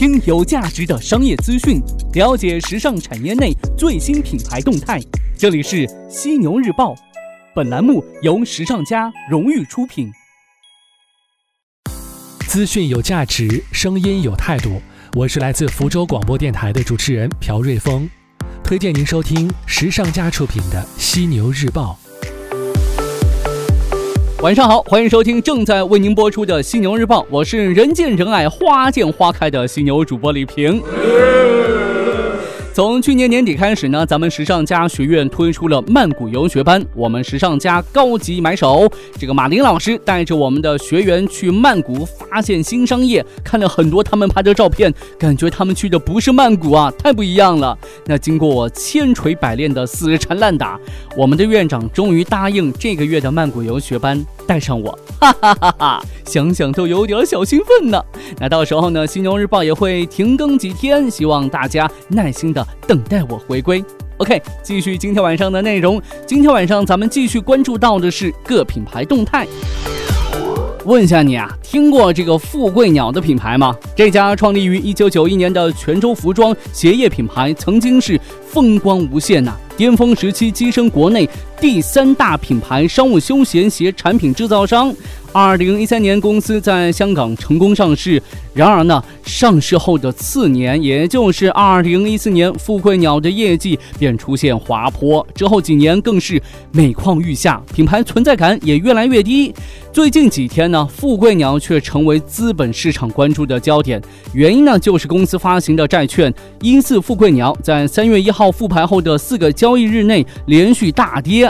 听有价值的商业资讯，了解时尚产业内最新品牌动态。这里是犀牛日报，本栏目由时尚家荣誉出品。资讯有价值，声音有态度。我是来自福州广播电台的主持人朴瑞峰，推荐您收听时尚家出品的《犀牛日报》。晚上好，欢迎收听正在为您播出的《犀牛日报》，我是人见人爱、花见花开的犀牛主播李平。从去年年底开始呢，咱们时尚家学院推出了曼谷游学班。我们时尚家高级买手这个马林老师带着我们的学员去曼谷发现新商业，看了很多他们拍的照片，感觉他们去的不是曼谷啊，太不一样了。那经过我千锤百炼的死缠烂打，我们的院长终于答应这个月的曼谷游学班带上我，哈哈哈哈！想想都有点小兴奋呢。那到时候呢，犀牛日报也会停更几天，希望大家耐心的。等待我回归。OK，继续今天晚上的内容。今天晚上咱们继续关注到的是各品牌动态。问一下你啊，听过这个富贵鸟的品牌吗？这家创立于一九九一年的泉州服装鞋业品牌，曾经是风光无限呐，巅峰时期跻身国内第三大品牌商务休闲鞋产品制造商。二零一三年，公司在香港成功上市。然而呢，上市后的次年，也就是二零一四年，富贵鸟的业绩便出现滑坡。之后几年更是每况愈下，品牌存在感也越来越低。最近几天呢，富贵鸟却成为资本市场关注的焦点。原因呢，就是公司发行的债券一四富贵鸟在三月一号复牌后的四个交易日内连续大跌。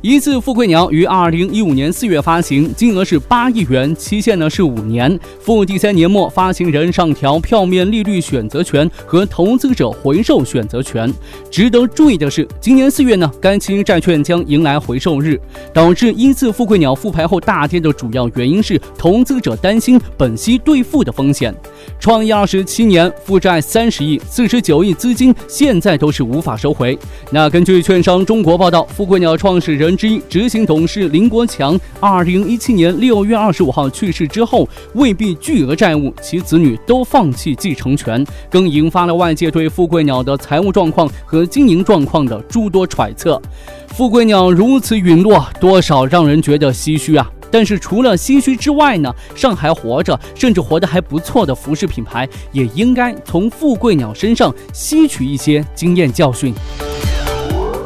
一次富贵鸟于二零一五年四月发行，金额是八亿元，期限呢是五年，赴第三年末，发行人上调票面利率选择权和投资者回售选择权。值得注意的是，今年四月呢，该期债券将迎来回售日。导致一次富贵鸟复牌后大跌的主要原因是投资者担心本息兑付的风险。创业二十七年，负债三十亿，四十九亿资金现在都是无法收回。那根据券商中国报道，富贵鸟创始人。之一执行董事林国强，二零一七年六月二十五号去世之后，未必巨额债务，其子女都放弃继承权，更引发了外界对富贵鸟的财务状况和经营状况的诸多揣测。富贵鸟如此陨落，多少让人觉得唏嘘啊！但是除了唏嘘之外呢，上海活着甚至活得还不错的服饰品牌，也应该从富贵鸟身上吸取一些经验教训。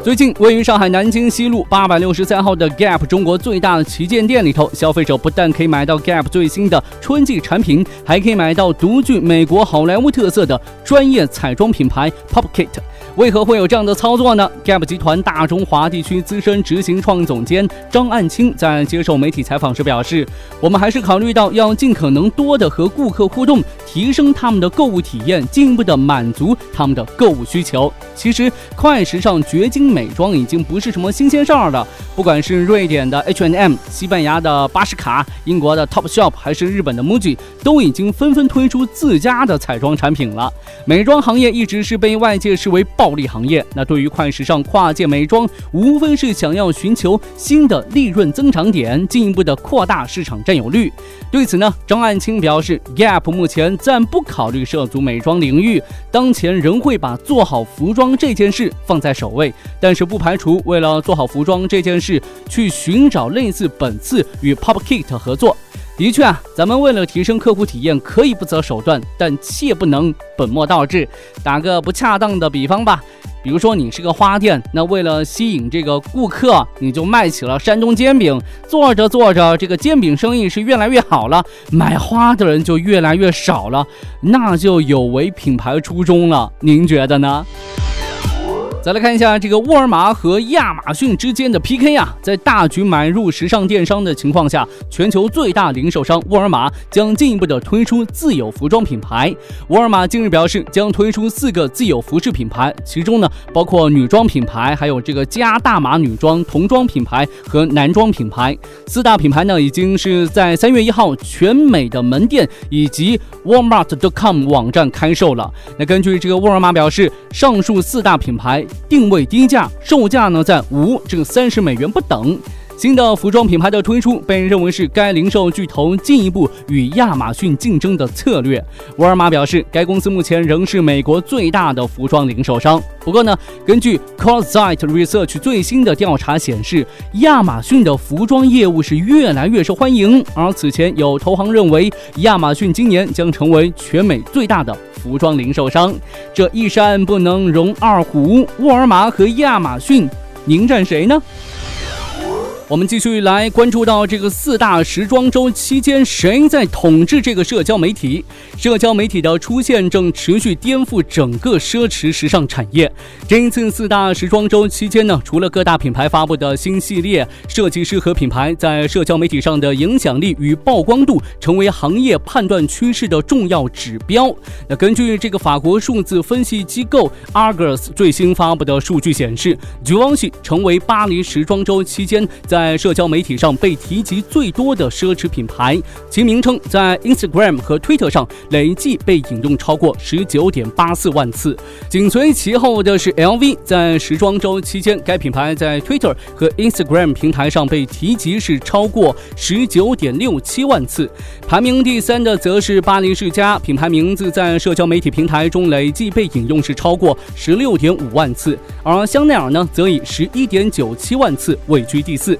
最近，位于上海南京西路八百六十三号的 Gap 中国最大的旗舰店里头，消费者不但可以买到 Gap 最新的春季产品，还可以买到独具美国好莱坞特色的专业彩妆品牌 Pop Kit。为何会有这样的操作呢？Gap 集团大中华地区资深执行创意总监张岸清在接受媒体采访时表示：“我们还是考虑到要尽可能多的和顾客互动，提升他们的购物体验，进一步的满足他们的购物需求。其实，快时尚掘金美妆已经不是什么新鲜事儿了。不管是瑞典的 H&M、西班牙的巴什卡、英国的 Topshop，还是日本的 MUJI，都已经纷纷推出自家的彩妆产品了。美妆行业一直是被外界视为暴利行业，那对于快时尚跨界美妆，无非是想要寻求新的利润增长点，进一步的扩大市场占有率。对此呢，张岸清表示，Gap 目前暂不考虑涉足美妆领域，当前仍会把做好服装这件事放在首位，但是不排除为了做好服装这件事，去寻找类似本次与 Pop Kit 合作。的确啊，咱们为了提升客户体验，可以不择手段，但切不能本末倒置。打个不恰当的比方吧，比如说你是个花店，那为了吸引这个顾客，你就卖起了山东煎饼。做着做着，这个煎饼生意是越来越好了，买花的人就越来越少了，那就有违品牌初衷了。您觉得呢？再来看一下这个沃尔玛和亚马逊之间的 PK 啊，在大举买入时尚电商的情况下，全球最大零售商沃尔玛将进一步的推出自有服装品牌。沃尔玛近日表示，将推出四个自有服饰品牌，其中呢包括女装品牌，还有这个加大码女装、童装品牌和男装品牌。四大品牌呢已经是在三月一号全美的门店以及 Walmart.com 网站开售了。那根据这个沃尔玛表示，上述四大品牌。定位低价，售价呢在五至三十美元不等。新的服装品牌的推出被认为是该零售巨头进一步与亚马逊竞争的策略。沃尔玛表示，该公司目前仍是美国最大的服装零售商。不过呢，根据 c o s s i t e Research 最新的调查显示，亚马逊的服装业务是越来越受欢迎。而此前有投行认为，亚马逊今年将成为全美最大的服装零售商。这一山不能容二虎，沃尔玛和亚马逊，您站谁呢？我们继续来关注到这个四大时装周期间，谁在统治这个社交媒体？社交媒体的出现正持续颠覆整个奢侈时尚产业。这一次四大时装周期间呢，除了各大品牌发布的新系列，设计师和品牌在社交媒体上的影响力与曝光度成为行业判断趋势的重要指标。那根据这个法国数字分析机构 Argus 最新发布的数据显示，Givenchy 成为巴黎时装周期间。在在社交媒体上被提及最多的奢侈品牌，其名称在 Instagram 和 Twitter 上累计被引用超过十九点八四万次。紧随其后的是 LV，在时装周期间，该品牌在 Twitter 和 Instagram 平台上被提及是超过十九点六七万次。排名第三的则是巴黎世家，品牌名字在社交媒体平台中累计被引用是超过十六点五万次，而香奈儿呢，则以十一点九七万次位居第四。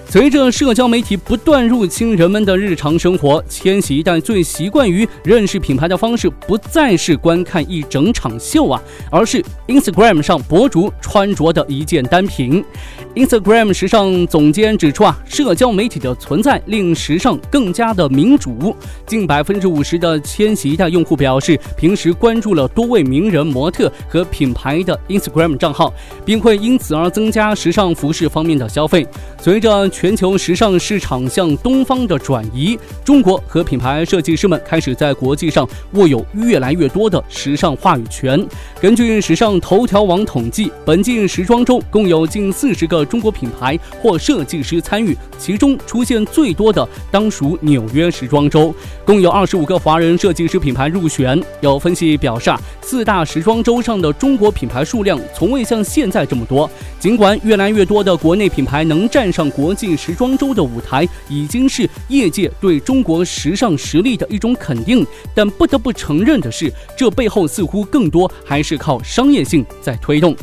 随着社交媒体不断入侵人们的日常生活，千禧一代最习惯于认识品牌的方式不再是观看一整场秀啊，而是 Instagram 上博主穿着的一件单品。Instagram 时尚总监指出啊，社交媒体的存在令时尚更加的民主。近百分之五十的千禧一代用户表示，平时关注了多位名人、模特和品牌的 Instagram 账号，并会因此而增加时尚服饰方面的消费。随着全球时尚市场向东方的转移，中国和品牌设计师们开始在国际上握有越来越多的时尚话语权。根据时尚头条网统计，本届时装周共有近四十个中国品牌或设计师参与，其中出现最多的当属纽约时装周，共有二十五个华人设计师品牌入选。有分析表示，啊，四大时装周上的中国品牌数量从未像现在这么多。尽管越来越多的国内品牌能站上国际时装周的舞台，已经是业界对中国时尚实力的一种肯定，但不得不承认的是，这背后似乎更多还是靠商业性在推动。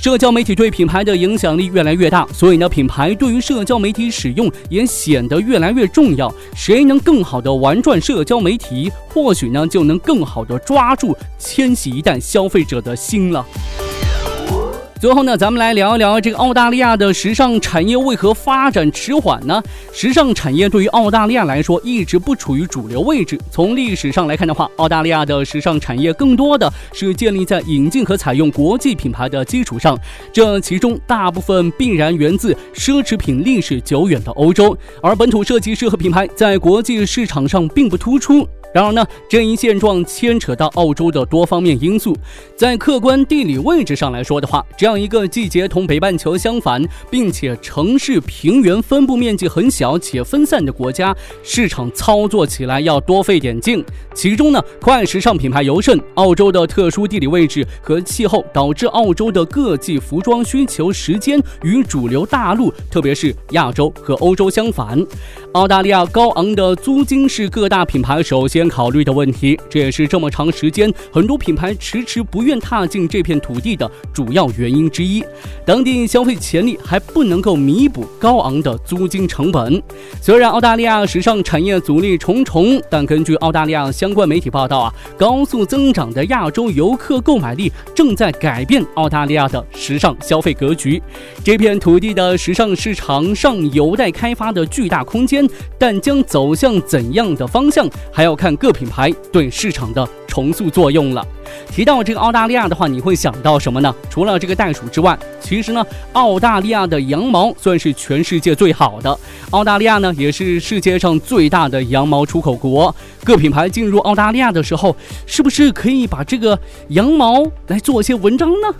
社交媒体对品牌的影响力越来越大，所以呢，品牌对于社交媒体使用也显得越来越重要。谁能更好的玩转社交媒体，或许呢，就能更好的抓住千禧一代消费者的心了。最后呢，咱们来聊一聊这个澳大利亚的时尚产业为何发展迟缓呢？时尚产业对于澳大利亚来说一直不处于主流位置。从历史上来看的话，澳大利亚的时尚产业更多的是建立在引进和采用国际品牌的基础上，这其中大部分必然源自奢侈品历史久远的欧洲，而本土设计师和品牌在国际市场上并不突出。然而呢，这一现状牵扯到澳洲的多方面因素。在客观地理位置上来说的话，这样一个季节同北半球相反，并且城市平原分布面积很小且分散的国家，市场操作起来要多费点劲。其中呢，快时尚品牌尤甚，澳洲的特殊地理位置和气候导致澳洲的各季服装需求时间与主流大陆，特别是亚洲和欧洲相反。澳大利亚高昂的租金是各大品牌首先先考虑的问题，这也是这么长时间很多品牌迟迟不愿踏进这片土地的主要原因之一。当地消费潜力还不能够弥补高昂的租金成本。虽然澳大利亚时尚产业阻力重重，但根据澳大利亚相关媒体报道啊，高速增长的亚洲游客购买力正在改变澳大利亚的时尚消费格局。这片土地的时尚市场上有待开发的巨大空间。但将走向怎样的方向，还要看各品牌对市场的重塑作用了。提到这个澳大利亚的话，你会想到什么呢？除了这个袋鼠之外，其实呢，澳大利亚的羊毛算是全世界最好的。澳大利亚呢，也是世界上最大的羊毛出口国。各品牌进入澳大利亚的时候，是不是可以把这个羊毛来做些文章呢？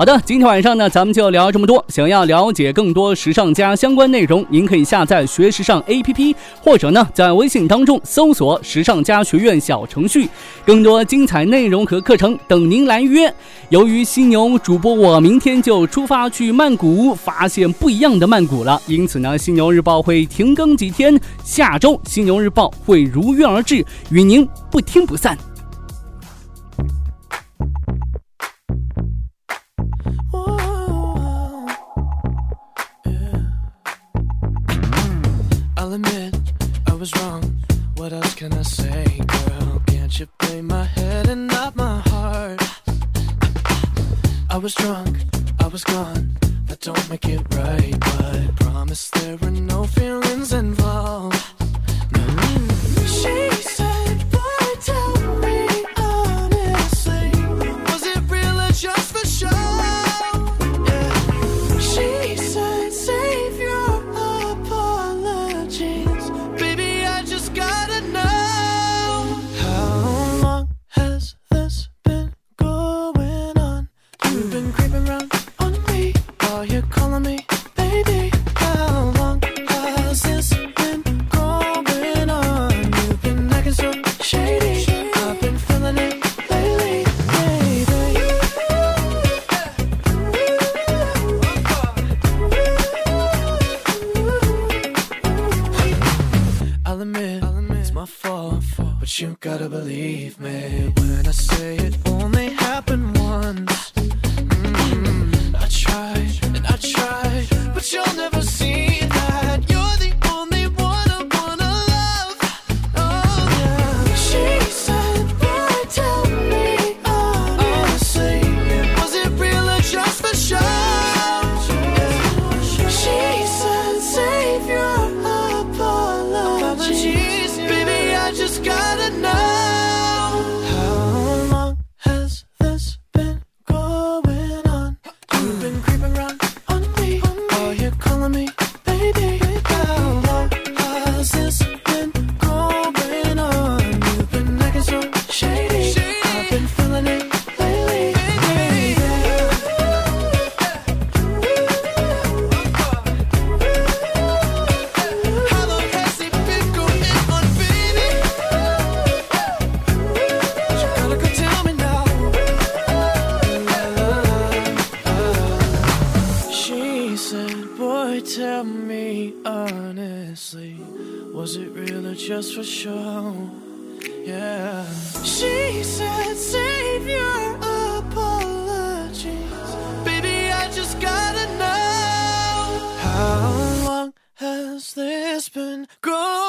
好的，今天晚上呢，咱们就聊这么多。想要了解更多时尚家相关内容，您可以下载学时尚 APP，或者呢，在微信当中搜索“时尚家学院”小程序，更多精彩内容和课程等您来约。由于犀牛主播我明天就出发去曼谷，发现不一样的曼谷了，因此呢，犀牛日报会停更几天。下周犀牛日报会如约而至，与您不听不散。But promise there were no feelings involved. No. She said, it's my fault, but you gotta believe me when I say it only happened once. Mm, I tried and I tried, but you'll never show. Yeah. She said, save your apologies. Baby, I just gotta know. How long has this been going?